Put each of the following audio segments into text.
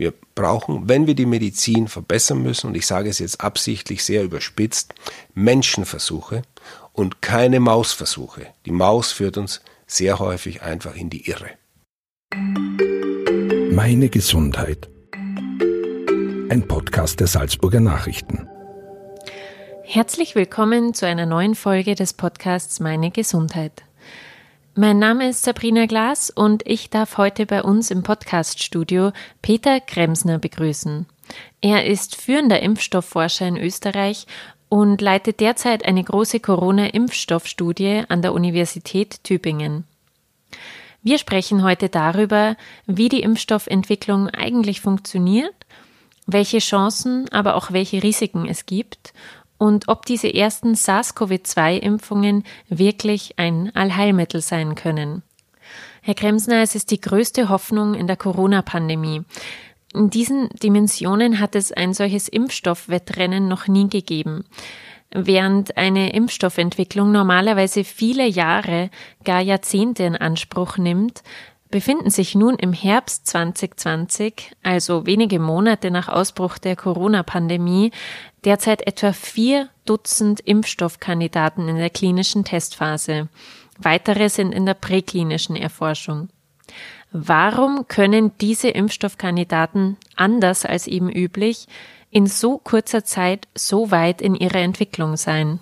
Wir brauchen, wenn wir die Medizin verbessern müssen, und ich sage es jetzt absichtlich sehr überspitzt, Menschenversuche und keine Mausversuche. Die Maus führt uns sehr häufig einfach in die Irre. Meine Gesundheit. Ein Podcast der Salzburger Nachrichten. Herzlich willkommen zu einer neuen Folge des Podcasts Meine Gesundheit. Mein Name ist Sabrina Glas und ich darf heute bei uns im Podcaststudio Peter Kremsner begrüßen. Er ist führender Impfstoffforscher in Österreich und leitet derzeit eine große Corona-Impfstoffstudie an der Universität Tübingen. Wir sprechen heute darüber, wie die Impfstoffentwicklung eigentlich funktioniert, welche Chancen, aber auch welche Risiken es gibt und ob diese ersten SARS-CoV-2-Impfungen wirklich ein Allheilmittel sein können. Herr Kremsner, es ist die größte Hoffnung in der Corona-Pandemie. In diesen Dimensionen hat es ein solches Impfstoffwettrennen noch nie gegeben. Während eine Impfstoffentwicklung normalerweise viele Jahre, gar Jahrzehnte in Anspruch nimmt, befinden sich nun im Herbst 2020, also wenige Monate nach Ausbruch der Corona-Pandemie, derzeit etwa vier Dutzend Impfstoffkandidaten in der klinischen Testphase. Weitere sind in der präklinischen Erforschung. Warum können diese Impfstoffkandidaten anders als eben üblich in so kurzer Zeit so weit in ihrer Entwicklung sein?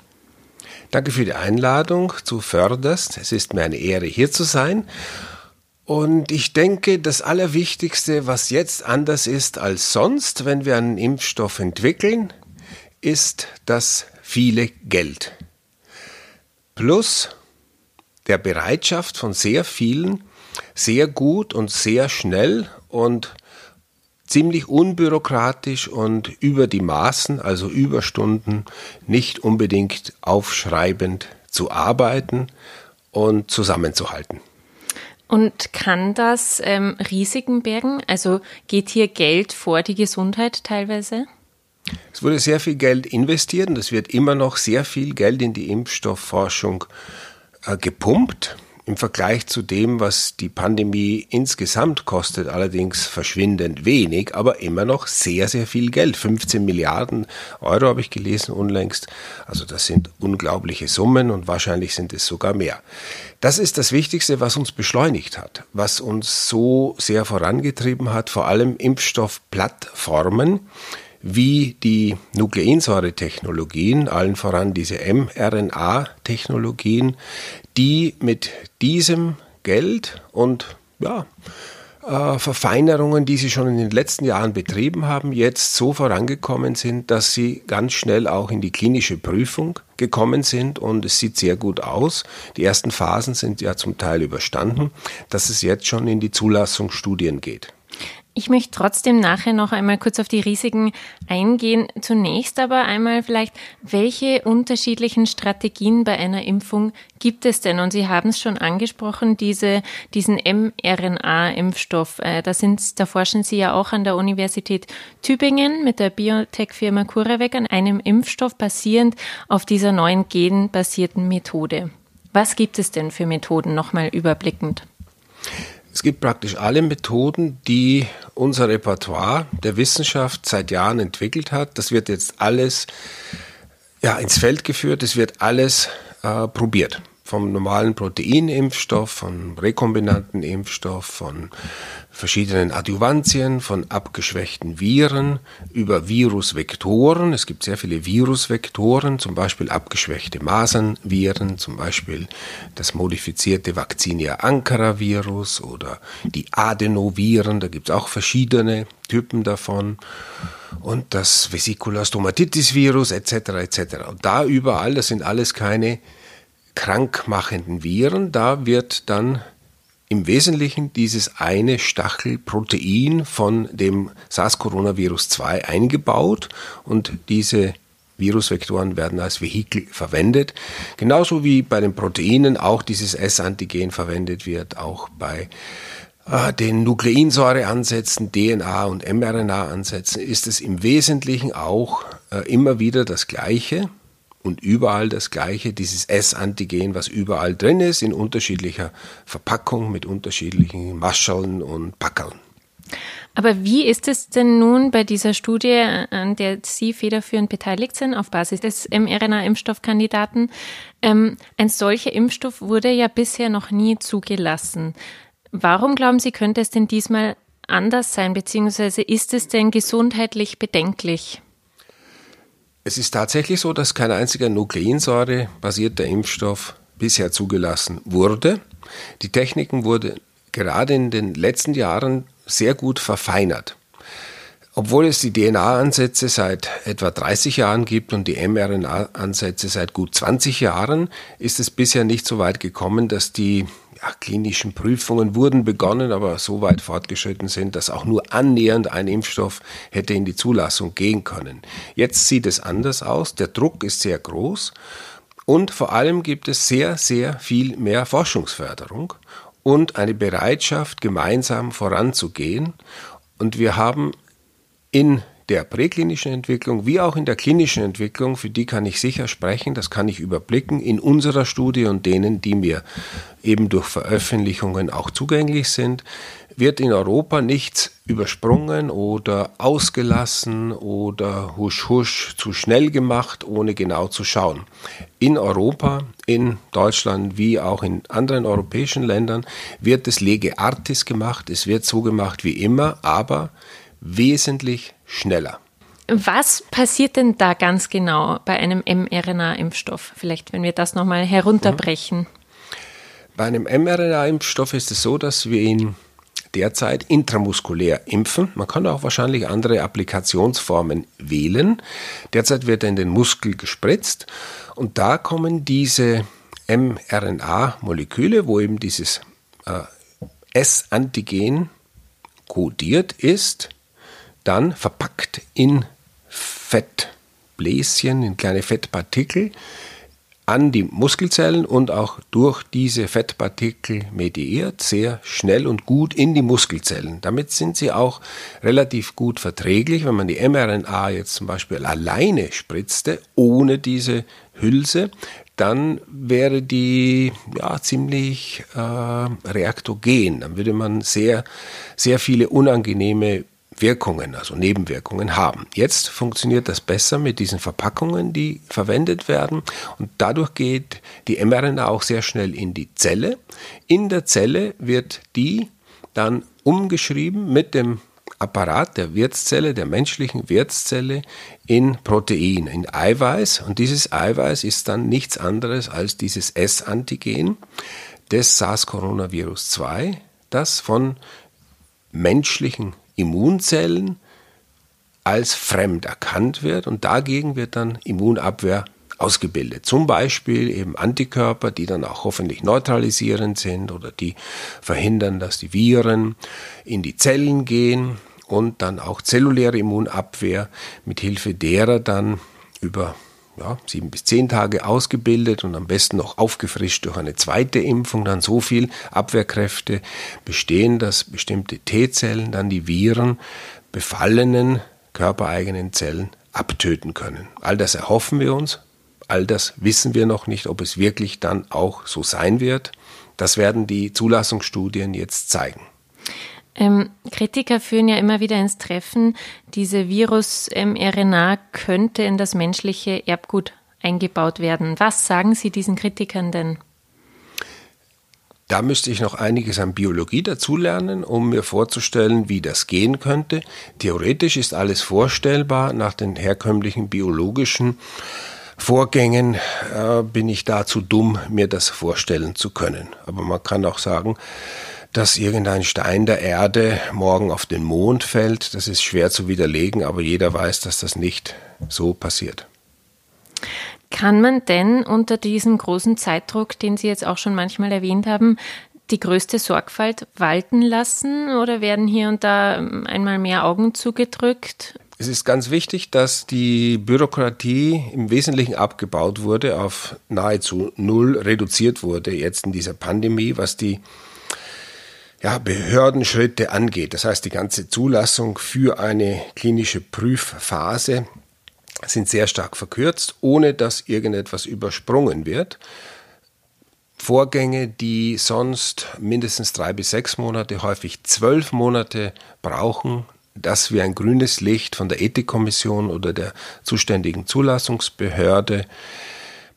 Danke für die Einladung zu Förderst. Es ist mir eine Ehre, hier zu sein. Und ich denke, das Allerwichtigste, was jetzt anders ist als sonst, wenn wir einen Impfstoff entwickeln, ist das viele Geld. Plus der Bereitschaft von sehr vielen, sehr gut und sehr schnell und ziemlich unbürokratisch und über die Maßen, also Überstunden, nicht unbedingt aufschreibend zu arbeiten und zusammenzuhalten. Und kann das ähm, Risiken bergen? Also geht hier Geld vor die Gesundheit teilweise? Es wurde sehr viel Geld investiert und es wird immer noch sehr viel Geld in die Impfstoffforschung äh, gepumpt im Vergleich zu dem, was die Pandemie insgesamt kostet, allerdings verschwindend wenig, aber immer noch sehr, sehr viel Geld. 15 Milliarden Euro habe ich gelesen unlängst. Also das sind unglaubliche Summen und wahrscheinlich sind es sogar mehr. Das ist das Wichtigste, was uns beschleunigt hat, was uns so sehr vorangetrieben hat, vor allem Impfstoffplattformen wie die Nukleinsäure-Technologien, allen voran diese mRNA-Technologien, die mit diesem Geld und ja, äh, Verfeinerungen, die sie schon in den letzten Jahren betrieben haben, jetzt so vorangekommen sind, dass sie ganz schnell auch in die klinische Prüfung gekommen sind und es sieht sehr gut aus. Die ersten Phasen sind ja zum Teil überstanden, dass es jetzt schon in die Zulassungsstudien geht. Ich möchte trotzdem nachher noch einmal kurz auf die Risiken eingehen. Zunächst aber einmal vielleicht, welche unterschiedlichen Strategien bei einer Impfung gibt es denn? Und Sie haben es schon angesprochen, diese, diesen mRNA-Impfstoff. Äh, da, sind, da forschen Sie ja auch an der Universität Tübingen mit der Biotech-Firma CuraVec an einem Impfstoff basierend auf dieser neuen genbasierten Methode. Was gibt es denn für Methoden nochmal überblickend? Es gibt praktisch alle Methoden, die unser Repertoire der Wissenschaft seit Jahren entwickelt hat. Das wird jetzt alles ja, ins Feld geführt, es wird alles äh, probiert vom normalen Proteinimpfstoff, von rekombinanten Impfstoff, von verschiedenen Adjuvantien, von abgeschwächten Viren, über Virusvektoren. Es gibt sehr viele Virusvektoren, zum Beispiel abgeschwächte Masernviren, zum Beispiel das modifizierte Vaccinia Ankara Virus oder die Adenoviren. Da gibt es auch verschiedene Typen davon und das Vesicular Stomatitis Virus etc. etc. Und da überall, das sind alles keine krankmachenden Viren, da wird dann im Wesentlichen dieses eine Stachelprotein von dem SARS-Coronavirus 2 eingebaut und diese Virusvektoren werden als Vehikel verwendet. Genauso wie bei den Proteinen auch dieses S-Antigen verwendet wird, auch bei äh, den Nukleinsäureansätzen, DNA und mRNA-Ansätzen ist es im Wesentlichen auch äh, immer wieder das Gleiche und überall das gleiche, dieses S-Antigen, was überall drin ist, in unterschiedlicher Verpackung mit unterschiedlichen Mascheln und Packeln. Aber wie ist es denn nun bei dieser Studie, an der Sie federführend beteiligt sind, auf Basis des mRNA-Impfstoffkandidaten? Ähm, ein solcher Impfstoff wurde ja bisher noch nie zugelassen. Warum glauben Sie, könnte es denn diesmal anders sein, beziehungsweise ist es denn gesundheitlich bedenklich? Es ist tatsächlich so, dass kein einziger Nukleinsäure-basierter Impfstoff bisher zugelassen wurde. Die Techniken wurden gerade in den letzten Jahren sehr gut verfeinert. Obwohl es die DNA-Ansätze seit etwa 30 Jahren gibt und die mRNA-Ansätze seit gut 20 Jahren, ist es bisher nicht so weit gekommen, dass die ja, klinischen Prüfungen wurden begonnen, aber so weit fortgeschritten sind, dass auch nur annähernd ein Impfstoff hätte in die Zulassung gehen können. Jetzt sieht es anders aus. Der Druck ist sehr groß und vor allem gibt es sehr, sehr viel mehr Forschungsförderung und eine Bereitschaft, gemeinsam voranzugehen. Und wir haben in der präklinischen Entwicklung wie auch in der klinischen Entwicklung, für die kann ich sicher sprechen, das kann ich überblicken, in unserer Studie und denen, die mir eben durch Veröffentlichungen auch zugänglich sind, wird in Europa nichts übersprungen oder ausgelassen oder husch husch zu schnell gemacht, ohne genau zu schauen. In Europa, in Deutschland wie auch in anderen europäischen Ländern wird es lege artis gemacht, es wird so gemacht wie immer, aber wesentlich schneller. Was passiert denn da ganz genau bei einem mRNA-Impfstoff? Vielleicht, wenn wir das nochmal herunterbrechen. Bei einem mRNA-Impfstoff ist es so, dass wir ihn derzeit intramuskulär impfen. Man kann auch wahrscheinlich andere Applikationsformen wählen. Derzeit wird er in den Muskel gespritzt und da kommen diese mRNA-Moleküle, wo eben dieses äh, S-Antigen kodiert ist, dann verpackt in Fettbläschen, in kleine Fettpartikel, an die Muskelzellen und auch durch diese Fettpartikel mediiert, sehr schnell und gut in die Muskelzellen. Damit sind sie auch relativ gut verträglich, wenn man die mRNA jetzt zum Beispiel alleine spritzte, ohne diese Hülse, dann wäre die ja, ziemlich äh, reaktogen. Dann würde man sehr, sehr viele unangenehme Wirkungen, also Nebenwirkungen haben. Jetzt funktioniert das besser mit diesen Verpackungen, die verwendet werden und dadurch geht die mRNA auch sehr schnell in die Zelle. In der Zelle wird die dann umgeschrieben mit dem Apparat der Wirtszelle, der menschlichen Wirtszelle in Protein, in Eiweiß und dieses Eiweiß ist dann nichts anderes als dieses S-Antigen des SARS-Coronavirus 2, das von menschlichen Immunzellen als fremd erkannt wird und dagegen wird dann Immunabwehr ausgebildet. Zum Beispiel eben Antikörper, die dann auch hoffentlich neutralisierend sind oder die verhindern, dass die Viren in die Zellen gehen und dann auch zelluläre Immunabwehr mit Hilfe derer dann über ja, sieben bis zehn Tage ausgebildet und am besten noch aufgefrischt durch eine zweite Impfung dann so viel Abwehrkräfte bestehen, dass bestimmte T-Zellen dann die Viren befallenen körpereigenen Zellen abtöten können. All das erhoffen wir uns. All das wissen wir noch nicht, ob es wirklich dann auch so sein wird. Das werden die Zulassungsstudien jetzt zeigen. Ähm, Kritiker führen ja immer wieder ins Treffen, diese Virus-mRNA könnte in das menschliche Erbgut eingebaut werden. Was sagen Sie diesen Kritikern denn? Da müsste ich noch einiges an Biologie dazulernen, um mir vorzustellen, wie das gehen könnte. Theoretisch ist alles vorstellbar nach den herkömmlichen biologischen Vorgängen äh, bin ich da zu dumm, mir das vorstellen zu können. Aber man kann auch sagen, dass irgendein Stein der Erde morgen auf den Mond fällt. Das ist schwer zu widerlegen, aber jeder weiß, dass das nicht so passiert. Kann man denn unter diesem großen Zeitdruck, den Sie jetzt auch schon manchmal erwähnt haben, die größte Sorgfalt walten lassen oder werden hier und da einmal mehr Augen zugedrückt? Es ist ganz wichtig, dass die Bürokratie im Wesentlichen abgebaut wurde, auf nahezu null reduziert wurde jetzt in dieser Pandemie, was die ja, Behördenschritte angeht. Das heißt, die ganze Zulassung für eine klinische Prüfphase sind sehr stark verkürzt, ohne dass irgendetwas übersprungen wird. Vorgänge, die sonst mindestens drei bis sechs Monate, häufig zwölf Monate brauchen, dass wir ein grünes Licht von der Ethikkommission oder der zuständigen Zulassungsbehörde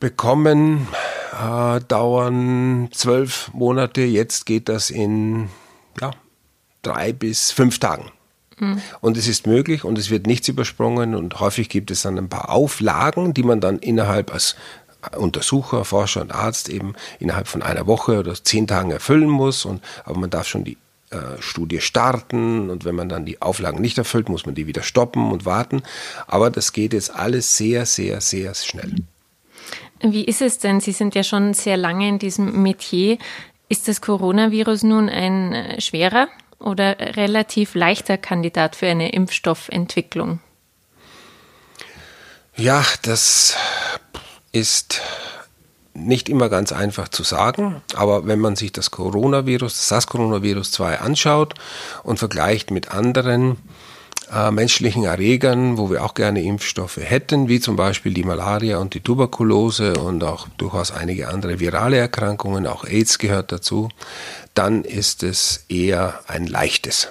bekommen, äh, dauern zwölf Monate. Jetzt geht das in ja, drei bis fünf Tagen. Mhm. Und es ist möglich und es wird nichts übersprungen und häufig gibt es dann ein paar Auflagen, die man dann innerhalb als Untersucher, Forscher und Arzt eben innerhalb von einer Woche oder zehn Tagen erfüllen muss. Und, aber man darf schon die äh, Studie starten und wenn man dann die Auflagen nicht erfüllt, muss man die wieder stoppen und warten. Aber das geht jetzt alles sehr, sehr, sehr schnell. Wie ist es denn? Sie sind ja schon sehr lange in diesem Metier. Ist das Coronavirus nun ein äh, schwerer oder relativ leichter Kandidat für eine Impfstoffentwicklung? Ja, das ist nicht immer ganz einfach zu sagen, aber wenn man sich das Coronavirus, das SARS-Coronavirus 2 anschaut und vergleicht mit anderen äh, menschlichen Erregern, wo wir auch gerne Impfstoffe hätten, wie zum Beispiel die Malaria und die Tuberkulose und auch durchaus einige andere virale Erkrankungen, auch AIDS gehört dazu, dann ist es eher ein leichtes,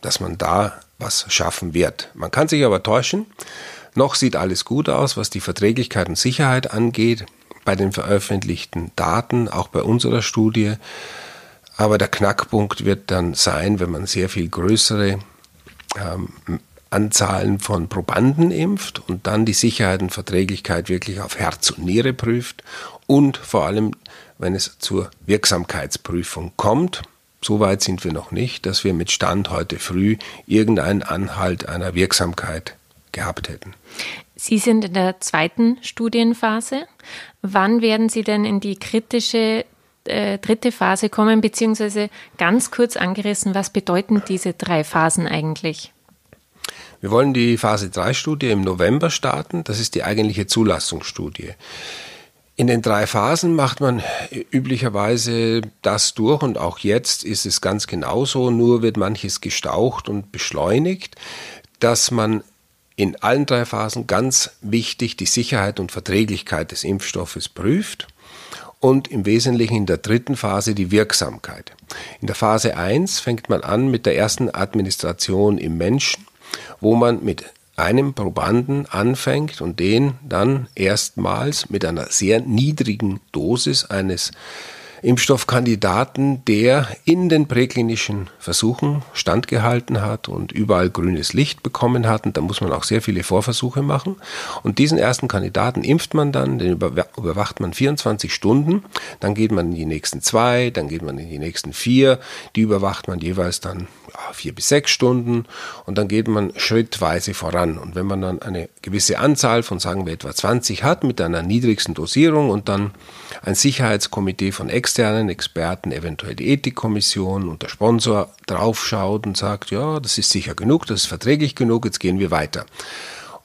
dass man da was schaffen wird. Man kann sich aber täuschen. Noch sieht alles gut aus, was die Verträglichkeit und Sicherheit angeht bei den veröffentlichten Daten, auch bei unserer Studie. Aber der Knackpunkt wird dann sein, wenn man sehr viel größere ähm, Anzahlen von Probanden impft und dann die Sicherheit und Verträglichkeit wirklich auf Herz und Niere prüft und vor allem, wenn es zur Wirksamkeitsprüfung kommt. So weit sind wir noch nicht, dass wir mit Stand heute früh irgendeinen Anhalt einer Wirksamkeit gehabt hätten. Sie sind in der zweiten Studienphase. Wann werden Sie denn in die kritische äh, dritte Phase kommen, beziehungsweise ganz kurz angerissen, was bedeuten diese drei Phasen eigentlich? Wir wollen die Phase 3 Studie im November starten. Das ist die eigentliche Zulassungsstudie. In den drei Phasen macht man üblicherweise das durch und auch jetzt ist es ganz genauso, nur wird manches gestaucht und beschleunigt, dass man in allen drei Phasen ganz wichtig die Sicherheit und Verträglichkeit des Impfstoffes prüft und im Wesentlichen in der dritten Phase die Wirksamkeit. In der Phase 1 fängt man an mit der ersten Administration im Menschen, wo man mit einem Probanden anfängt und den dann erstmals mit einer sehr niedrigen Dosis eines Impfstoffkandidaten, der in den präklinischen Versuchen standgehalten hat und überall grünes Licht bekommen hat. Und da muss man auch sehr viele Vorversuche machen. Und diesen ersten Kandidaten impft man dann, den überwacht man 24 Stunden. Dann geht man in die nächsten zwei, dann geht man in die nächsten vier. Die überwacht man jeweils dann vier bis sechs Stunden. Und dann geht man schrittweise voran. Und wenn man dann eine gewisse Anzahl von, sagen wir, etwa 20 hat mit einer niedrigsten Dosierung und dann ein Sicherheitskomitee von externen Experten, eventuell die Ethikkommission und der Sponsor draufschaut und sagt, ja, das ist sicher genug, das ist verträglich genug, jetzt gehen wir weiter.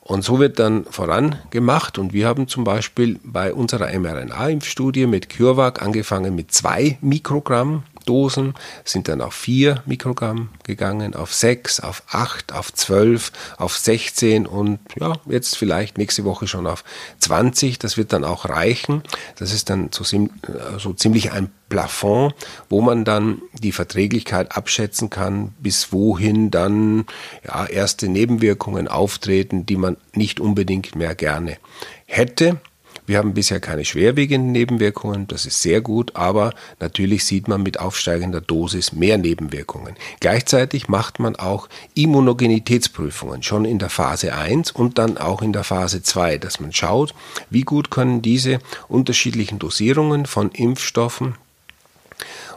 Und so wird dann vorangemacht und wir haben zum Beispiel bei unserer mRNA-Impfstudie mit CureVac angefangen mit zwei Mikrogramm Dosen, sind dann auf 4 Mikrogramm gegangen, auf 6, auf 8, auf 12, auf 16 und ja, jetzt vielleicht nächste Woche schon auf 20. Das wird dann auch reichen. Das ist dann so, so ziemlich ein Plafond, wo man dann die Verträglichkeit abschätzen kann, bis wohin dann ja, erste Nebenwirkungen auftreten, die man nicht unbedingt mehr gerne hätte. Wir haben bisher keine schwerwiegenden Nebenwirkungen, das ist sehr gut, aber natürlich sieht man mit aufsteigender Dosis mehr Nebenwirkungen. Gleichzeitig macht man auch Immunogenitätsprüfungen schon in der Phase 1 und dann auch in der Phase 2, dass man schaut, wie gut können diese unterschiedlichen Dosierungen von Impfstoffen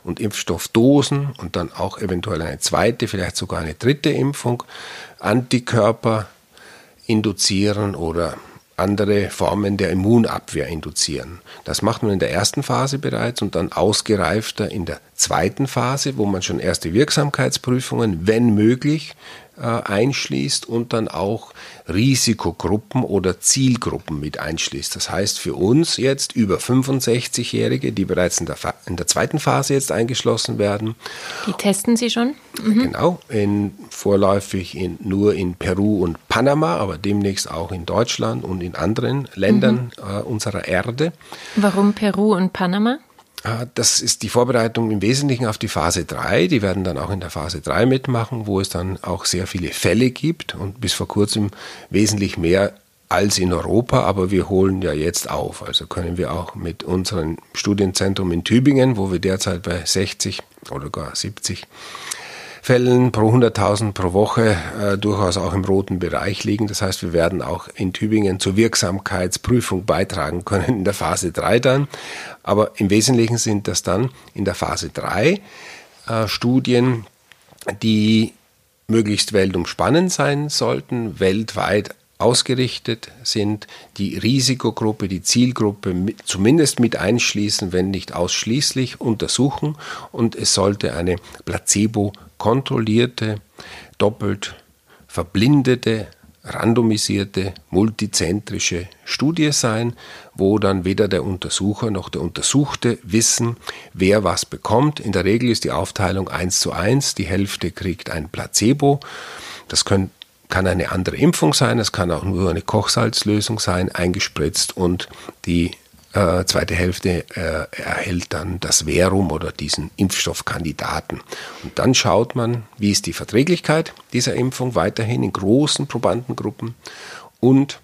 und Impfstoffdosen und dann auch eventuell eine zweite, vielleicht sogar eine dritte Impfung Antikörper induzieren oder andere Formen der Immunabwehr induzieren. Das macht man in der ersten Phase bereits und dann ausgereifter in der zweiten Phase, wo man schon erste Wirksamkeitsprüfungen, wenn möglich, einschließt und dann auch Risikogruppen oder Zielgruppen mit einschließt. Das heißt für uns jetzt über 65-Jährige, die bereits in der, in der zweiten Phase jetzt eingeschlossen werden. Die testen Sie schon? Mhm. Genau, in, vorläufig in, nur in Peru und Panama, aber demnächst auch in Deutschland und in anderen Ländern mhm. äh, unserer Erde. Warum Peru und Panama? Äh, das ist die Vorbereitung im Wesentlichen auf die Phase 3. Die werden dann auch in der Phase 3 mitmachen, wo es dann auch sehr viele Fälle gibt und bis vor kurzem wesentlich mehr als in Europa, aber wir holen ja jetzt auf. Also können wir auch mit unserem Studienzentrum in Tübingen, wo wir derzeit bei 60 oder gar 70 Fällen pro 100.000 pro Woche äh, durchaus auch im roten Bereich liegen. Das heißt, wir werden auch in Tübingen zur Wirksamkeitsprüfung beitragen können in der Phase 3 dann. Aber im Wesentlichen sind das dann in der Phase 3 äh, Studien, die möglichst weltumspannend sein sollten, weltweit ausgerichtet sind, die Risikogruppe, die Zielgruppe mit, zumindest mit einschließen, wenn nicht ausschließlich untersuchen und es sollte eine placebo-kontrollierte, doppelt verblindete, randomisierte, multizentrische Studie sein, wo dann weder der Untersucher noch der Untersuchte wissen, wer was bekommt. In der Regel ist die Aufteilung 1 zu 1, die Hälfte kriegt ein Placebo. Das können kann eine andere Impfung sein, es kann auch nur eine Kochsalzlösung sein, eingespritzt und die äh, zweite Hälfte äh, erhält dann das Verum oder diesen Impfstoffkandidaten. Und dann schaut man, wie ist die Verträglichkeit dieser Impfung weiterhin in großen Probandengruppen und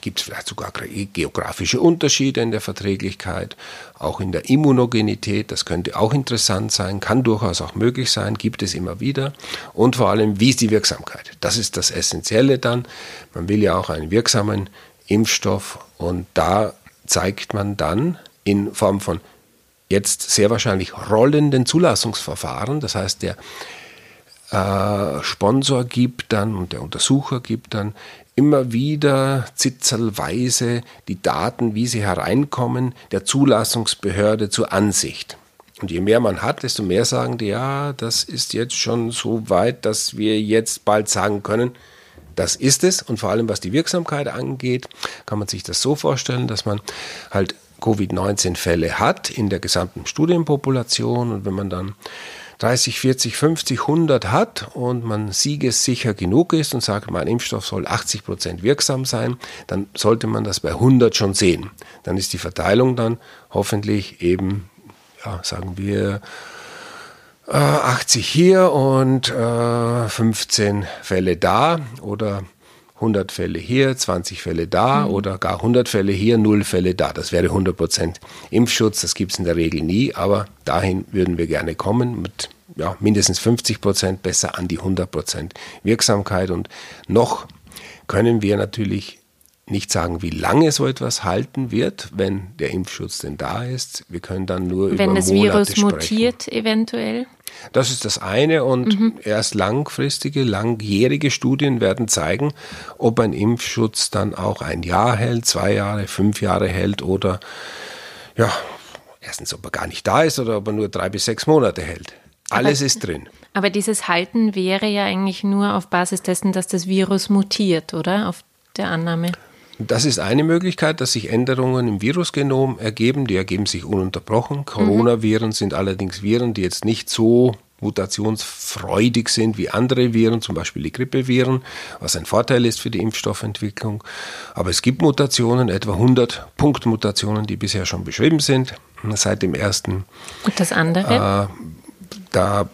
Gibt es vielleicht sogar geografische Unterschiede in der Verträglichkeit, auch in der Immunogenität, das könnte auch interessant sein, kann durchaus auch möglich sein, gibt es immer wieder. Und vor allem, wie ist die Wirksamkeit? Das ist das Essentielle dann. Man will ja auch einen wirksamen Impfstoff und da zeigt man dann in Form von jetzt sehr wahrscheinlich rollenden Zulassungsverfahren, das heißt der äh, Sponsor gibt dann und der Untersucher gibt dann immer wieder zitzelweise die Daten, wie sie hereinkommen, der Zulassungsbehörde zur Ansicht. Und je mehr man hat, desto mehr sagen die, ja, das ist jetzt schon so weit, dass wir jetzt bald sagen können, das ist es. Und vor allem, was die Wirksamkeit angeht, kann man sich das so vorstellen, dass man halt Covid-19-Fälle hat in der gesamten Studienpopulation. Und wenn man dann 30, 40, 50, 100 hat und man siegessicher genug ist und sagt, mein Impfstoff soll 80 Prozent wirksam sein, dann sollte man das bei 100 schon sehen. Dann ist die Verteilung dann hoffentlich eben, ja, sagen wir, 80 äh, hier und äh, 15 Fälle da oder 100 Fälle hier, 20 Fälle da mhm. oder gar 100 Fälle hier, 0 Fälle da. Das wäre 100 Prozent Impfschutz. Das gibt es in der Regel nie, aber dahin würden wir gerne kommen mit ja, mindestens 50 Prozent, besser an die 100 Prozent Wirksamkeit. Und noch können wir natürlich nicht sagen, wie lange so etwas halten wird, wenn der Impfschutz denn da ist. Wir können dann nur wenn über das Monate Virus sprechen. mutiert eventuell. Das ist das eine und mhm. erst langfristige, langjährige Studien werden zeigen, ob ein Impfschutz dann auch ein Jahr hält, zwei Jahre, fünf Jahre hält oder ja, erstens, ob er gar nicht da ist oder ob er nur drei bis sechs Monate hält. Alles aber, ist drin. Aber dieses Halten wäre ja eigentlich nur auf Basis dessen, dass das Virus mutiert, oder? Auf der Annahme. Das ist eine Möglichkeit, dass sich Änderungen im Virusgenom ergeben. Die ergeben sich ununterbrochen. Coronaviren sind allerdings Viren, die jetzt nicht so mutationsfreudig sind wie andere Viren, zum Beispiel die Grippeviren, was ein Vorteil ist für die Impfstoffentwicklung. Aber es gibt Mutationen, etwa 100 Punktmutationen, die bisher schon beschrieben sind, seit dem ersten. Und das andere? Äh, da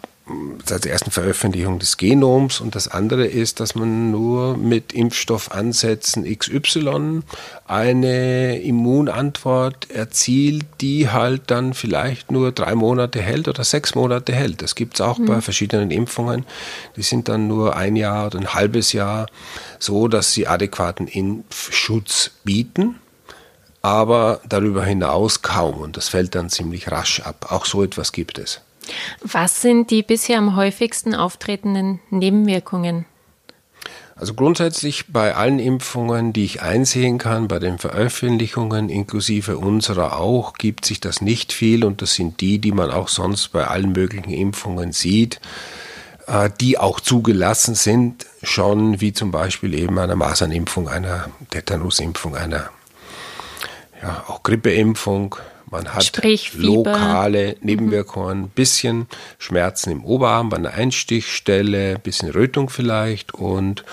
seit der ersten Veröffentlichung des Genoms und das andere ist, dass man nur mit Impfstoffansätzen XY eine Immunantwort erzielt, die halt dann vielleicht nur drei Monate hält oder sechs Monate hält. Das gibt es auch mhm. bei verschiedenen Impfungen. Die sind dann nur ein Jahr oder ein halbes Jahr so, dass sie adäquaten Impfschutz bieten aber darüber hinaus kaum und das fällt dann ziemlich rasch ab. Auch so etwas gibt es. Was sind die bisher am häufigsten auftretenden Nebenwirkungen? Also grundsätzlich bei allen Impfungen, die ich einsehen kann, bei den Veröffentlichungen inklusive unserer auch, gibt sich das nicht viel und das sind die, die man auch sonst bei allen möglichen Impfungen sieht, äh, die auch zugelassen sind, schon wie zum Beispiel eben einer Masernimpfung, einer Tetanusimpfung, einer ja, auch Grippeimpfung, man hat Sprich, lokale mhm. Nebenwirkungen, mhm. bisschen Schmerzen im Oberarm bei einer Einstichstelle, bisschen Rötung vielleicht und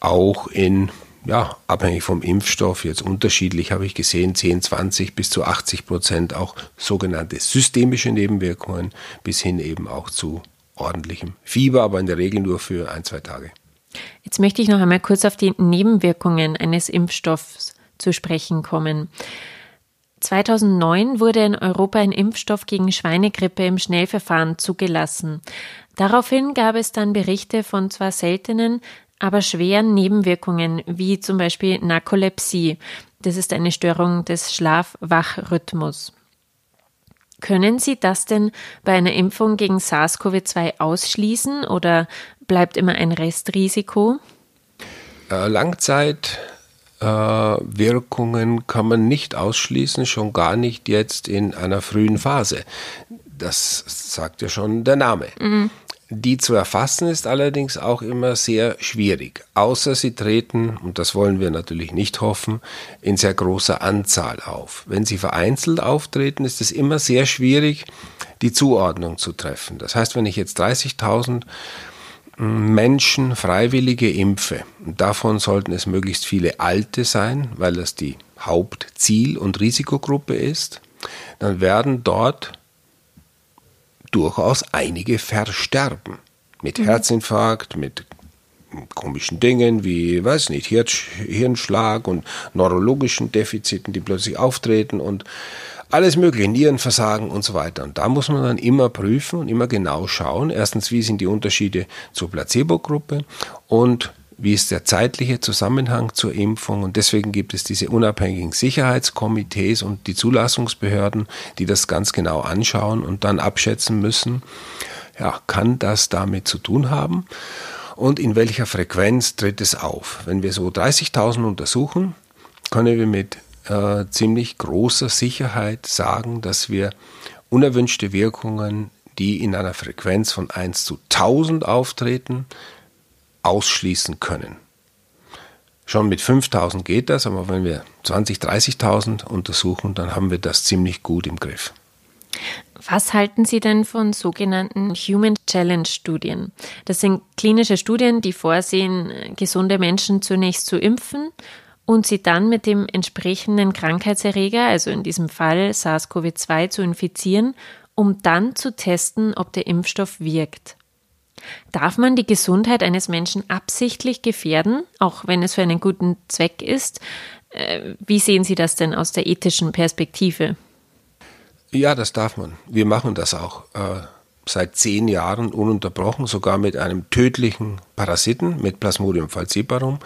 auch in ja, abhängig vom Impfstoff, jetzt unterschiedlich habe ich gesehen, 10, 20 bis zu 80 Prozent auch sogenannte systemische Nebenwirkungen bis hin eben auch zu ordentlichem Fieber, aber in der Regel nur für ein, zwei Tage. Jetzt möchte ich noch einmal kurz auf die Nebenwirkungen eines Impfstoffs zu sprechen kommen. 2009 wurde in Europa ein Impfstoff gegen Schweinegrippe im Schnellverfahren zugelassen. Daraufhin gab es dann Berichte von zwar seltenen, aber schweren Nebenwirkungen, wie zum Beispiel Narkolepsie. Das ist eine Störung des Schlaf-Wach-Rhythmus. Können Sie das denn bei einer Impfung gegen SARS-CoV-2 ausschließen oder bleibt immer ein Restrisiko? Äh, Äh, kann man nicht ausschließen, schon gar nicht jetzt in einer frühen Phase. Das sagt ja schon der Name. Mhm. Die zu erfassen ist allerdings auch immer sehr schwierig, außer sie treten, und das wollen wir natürlich nicht hoffen, in sehr großer Anzahl auf. Wenn sie vereinzelt auftreten, ist es immer sehr schwierig, die Zuordnung zu treffen. Das heißt, wenn ich jetzt 30.000 hm, Menschen freiwillige impfe, davon sollten es möglichst viele Alte sein, weil das die Hauptziel- und Risikogruppe ist, dann werden dort durchaus einige versterben. Mit mhm. Herzinfarkt, mit komischen Dingen wie, weiß nicht, Hirnschlag und neurologischen Defiziten, die plötzlich auftreten und alles mögliche, Nierenversagen und so weiter. Und da muss man dann immer prüfen und immer genau schauen. Erstens, wie sind die Unterschiede zur Placebo-Gruppe und wie ist der zeitliche Zusammenhang zur Impfung. Und deswegen gibt es diese unabhängigen Sicherheitskomitees und die Zulassungsbehörden, die das ganz genau anschauen und dann abschätzen müssen, ja, kann das damit zu tun haben und in welcher Frequenz tritt es auf. Wenn wir so 30.000 untersuchen, können wir mit äh, ziemlich großer Sicherheit sagen, dass wir unerwünschte Wirkungen, die in einer Frequenz von 1 zu 1000 auftreten, ausschließen können. Schon mit 5000 geht das, aber wenn wir 20, 30.000 untersuchen, dann haben wir das ziemlich gut im Griff. Was halten Sie denn von sogenannten Human Challenge Studien? Das sind klinische Studien, die vorsehen, gesunde Menschen zunächst zu impfen und sie dann mit dem entsprechenden Krankheitserreger, also in diesem Fall SARS-CoV-2, zu infizieren, um dann zu testen, ob der Impfstoff wirkt. Darf man die Gesundheit eines Menschen absichtlich gefährden, auch wenn es für einen guten Zweck ist? Äh, wie sehen Sie das denn aus der ethischen Perspektive? Ja, das darf man. Wir machen das auch äh, seit zehn Jahren ununterbrochen, sogar mit einem tödlichen Parasiten, mit Plasmodium falciparum,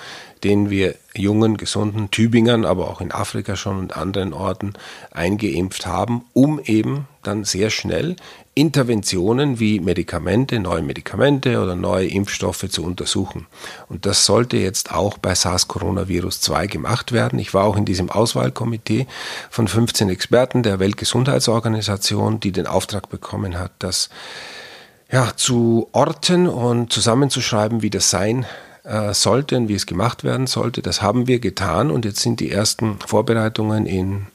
den wir jungen, gesunden Tübingern, aber auch in Afrika schon und anderen Orten eingeimpft haben, um eben dann sehr schnell Interventionen wie Medikamente, neue Medikamente oder neue Impfstoffe zu untersuchen. Und das sollte jetzt auch bei SARS-Coronavirus 2 gemacht werden. Ich war auch in diesem Auswahlkomitee von 15 Experten der Weltgesundheitsorganisation, die den Auftrag bekommen hat, das ja, zu orten und zusammenzuschreiben, wie das sein äh, sollte und wie es gemacht werden sollte. Das haben wir getan und jetzt sind die ersten Vorbereitungen in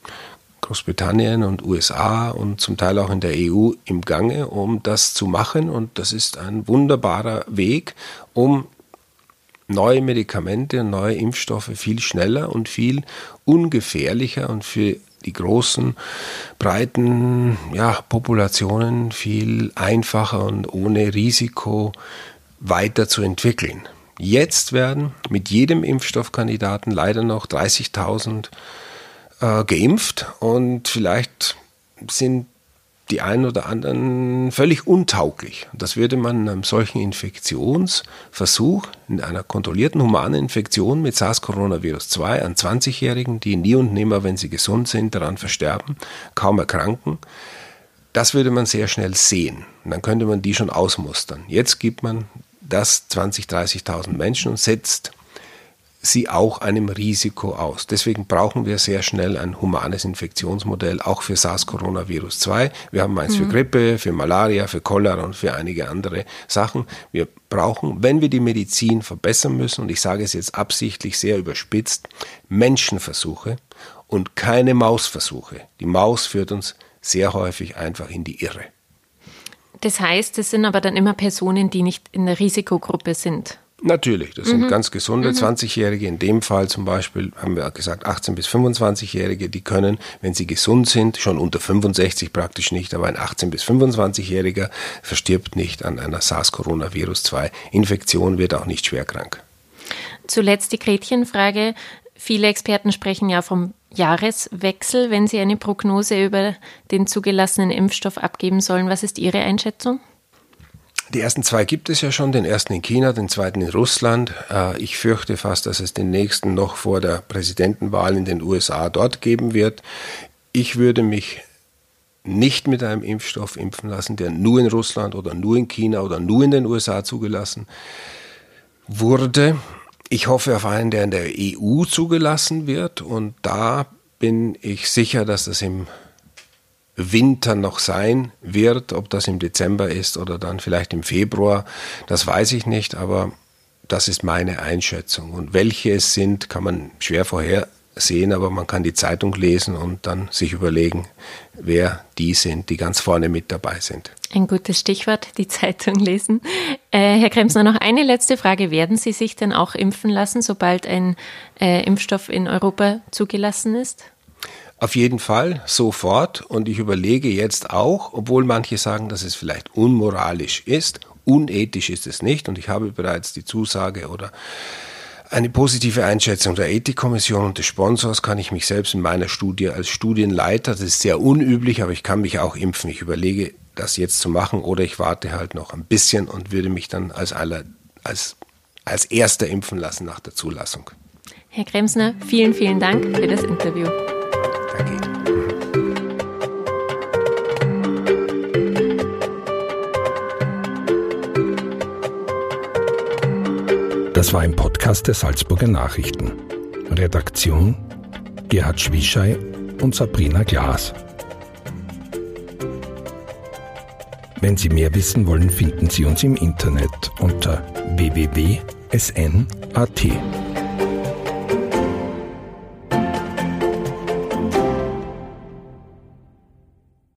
Großbritannien und USA und zum Teil auch in der EU im Gange, um das zu machen. Und das ist ein wunderbarer Weg, um neue Medikamente und neue Impfstoffe viel schneller und viel ungefährlicher und für die großen, breiten ja, Populationen viel einfacher und ohne Risiko weiterzuentwickeln. Jetzt werden mit jedem Impfstoffkandidaten leider noch 30.000 äh, geimpft und vielleicht sind die einen oder anderen völlig untauglich. Das würde man in einem solchen Infektionsversuch, in einer kontrollierten humanen Infektion mit SARS-Coronavirus 2 an 20-Jährigen, die nie und nimmer, wenn sie gesund sind, daran versterben, kaum erkranken, das würde man sehr schnell sehen. Und dann könnte man die schon ausmustern. Jetzt gibt man das 20.000, 30.000 Menschen und setzt sie auch einem Risiko aus. Deswegen brauchen wir sehr schnell ein humanes Infektionsmodell, auch für SARS-Coronavirus 2. Wir haben eins mhm. für Grippe, für Malaria, für Cholera und für einige andere Sachen. Wir brauchen, wenn wir die Medizin verbessern müssen, und ich sage es jetzt absichtlich sehr überspitzt, Menschenversuche und keine Mausversuche. Die Maus führt uns sehr häufig einfach in die Irre. Das heißt, es sind aber dann immer Personen, die nicht in der Risikogruppe sind. Natürlich, das sind mhm. ganz gesunde mhm. 20-Jährige. In dem Fall zum Beispiel haben wir gesagt 18 bis 25-Jährige, die können, wenn sie gesund sind, schon unter 65 praktisch nicht, aber ein 18 bis 25-Jähriger verstirbt nicht an einer SARS-Coronavirus-2-Infektion, wird auch nicht schwer krank. Zuletzt die Gretchenfrage. Viele Experten sprechen ja vom Jahreswechsel, wenn sie eine Prognose über den zugelassenen Impfstoff abgeben sollen. Was ist Ihre Einschätzung? Die ersten zwei gibt es ja schon, den ersten in China, den zweiten in Russland. Äh, ich fürchte fast, dass es den nächsten noch vor der Präsidentenwahl in den USA dort geben wird. Ich würde mich nicht mit einem Impfstoff impfen lassen, der nur in Russland oder nur in China oder nur in den USA zugelassen wurde. Ich hoffe auf einen, der in der EU zugelassen wird und da bin ich sicher, dass das im Winter noch sein wird. Ob das im Dezember ist oder dann vielleicht im Februar, das weiß ich nicht, aber das ist meine Einschätzung. Und welche es sind, kann man schwer vorhersehen, aber man kann die Zeitung lesen und dann sich überlegen, wer die sind, die ganz vorne mit dabei sind. Ein gutes Stichwort, die Zeitung lesen. Äh, Herr Kremsner, noch eine letzte Frage. Werden Sie sich denn auch impfen lassen, sobald ein äh, Impfstoff in Europa zugelassen ist? Auf jeden Fall sofort. Und ich überlege jetzt auch, obwohl manche sagen, dass es vielleicht unmoralisch ist, unethisch ist es nicht. Und ich habe bereits die Zusage oder eine positive Einschätzung der Ethikkommission und des Sponsors kann ich mich selbst in meiner Studie als Studienleiter, das ist sehr unüblich, aber ich kann mich auch impfen. Ich überlege, das jetzt zu machen oder ich warte halt noch ein bisschen und würde mich dann als, aller, als, als erster impfen lassen nach der Zulassung. Herr Kremsner, vielen, vielen Dank für das Interview Das war ein Podcast der Salzburger Nachrichten. Redaktion Gerhard Schwischei und Sabrina Glas. Wenn Sie mehr wissen wollen, finden Sie uns im Internet unter www.sn.at.